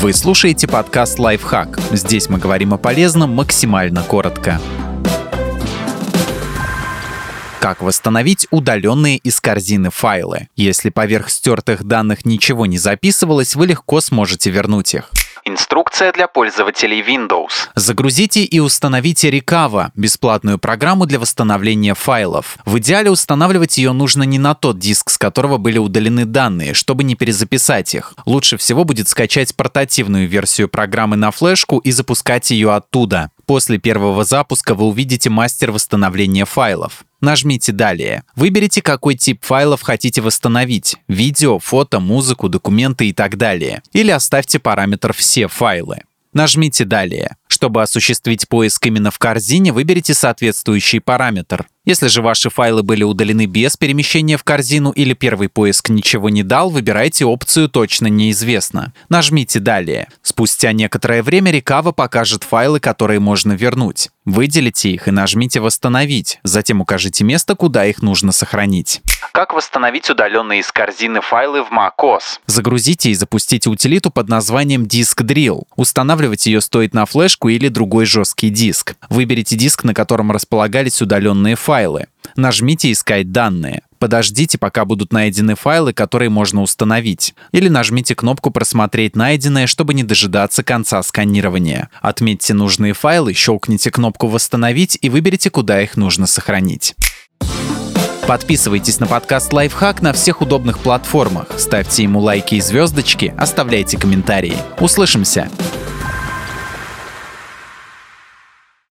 Вы слушаете подкаст «Лайфхак». Здесь мы говорим о полезном максимально коротко. Как восстановить удаленные из корзины файлы? Если поверх стертых данных ничего не записывалось, вы легко сможете вернуть их. Инструкция для пользователей Windows. Загрузите и установите Recover – бесплатную программу для восстановления файлов. В идеале устанавливать ее нужно не на тот диск, с которого были удалены данные, чтобы не перезаписать их. Лучше всего будет скачать портативную версию программы на флешку и запускать ее оттуда. После первого запуска вы увидите мастер восстановления файлов. Нажмите «Далее». Выберите, какой тип файлов хотите восстановить – видео, фото, музыку, документы и так далее. Или оставьте параметр «Все файлы». Нажмите «Далее». Чтобы осуществить поиск именно в корзине, выберите соответствующий параметр. Если же ваши файлы были удалены без перемещения в корзину или первый поиск ничего не дал, выбирайте опцию «Точно неизвестно». Нажмите «Далее». Спустя некоторое время Рекава покажет файлы, которые можно вернуть. Выделите их и нажмите «Восстановить», затем укажите место, куда их нужно сохранить. Как восстановить удаленные из корзины файлы в macOS? Загрузите и запустите утилиту под названием Disk Drill. Устанавливать ее стоит на флешку или другой жесткий диск. Выберите диск, на котором располагались удаленные файлы. Нажмите «Искать данные». Подождите, пока будут найдены файлы, которые можно установить. Или нажмите кнопку «Просмотреть найденное», чтобы не дожидаться конца сканирования. Отметьте нужные файлы, щелкните кнопку «Восстановить» и выберите, куда их нужно сохранить. Подписывайтесь на подкаст «Лайфхак» на всех удобных платформах, ставьте ему лайки и звездочки, оставляйте комментарии. Услышимся!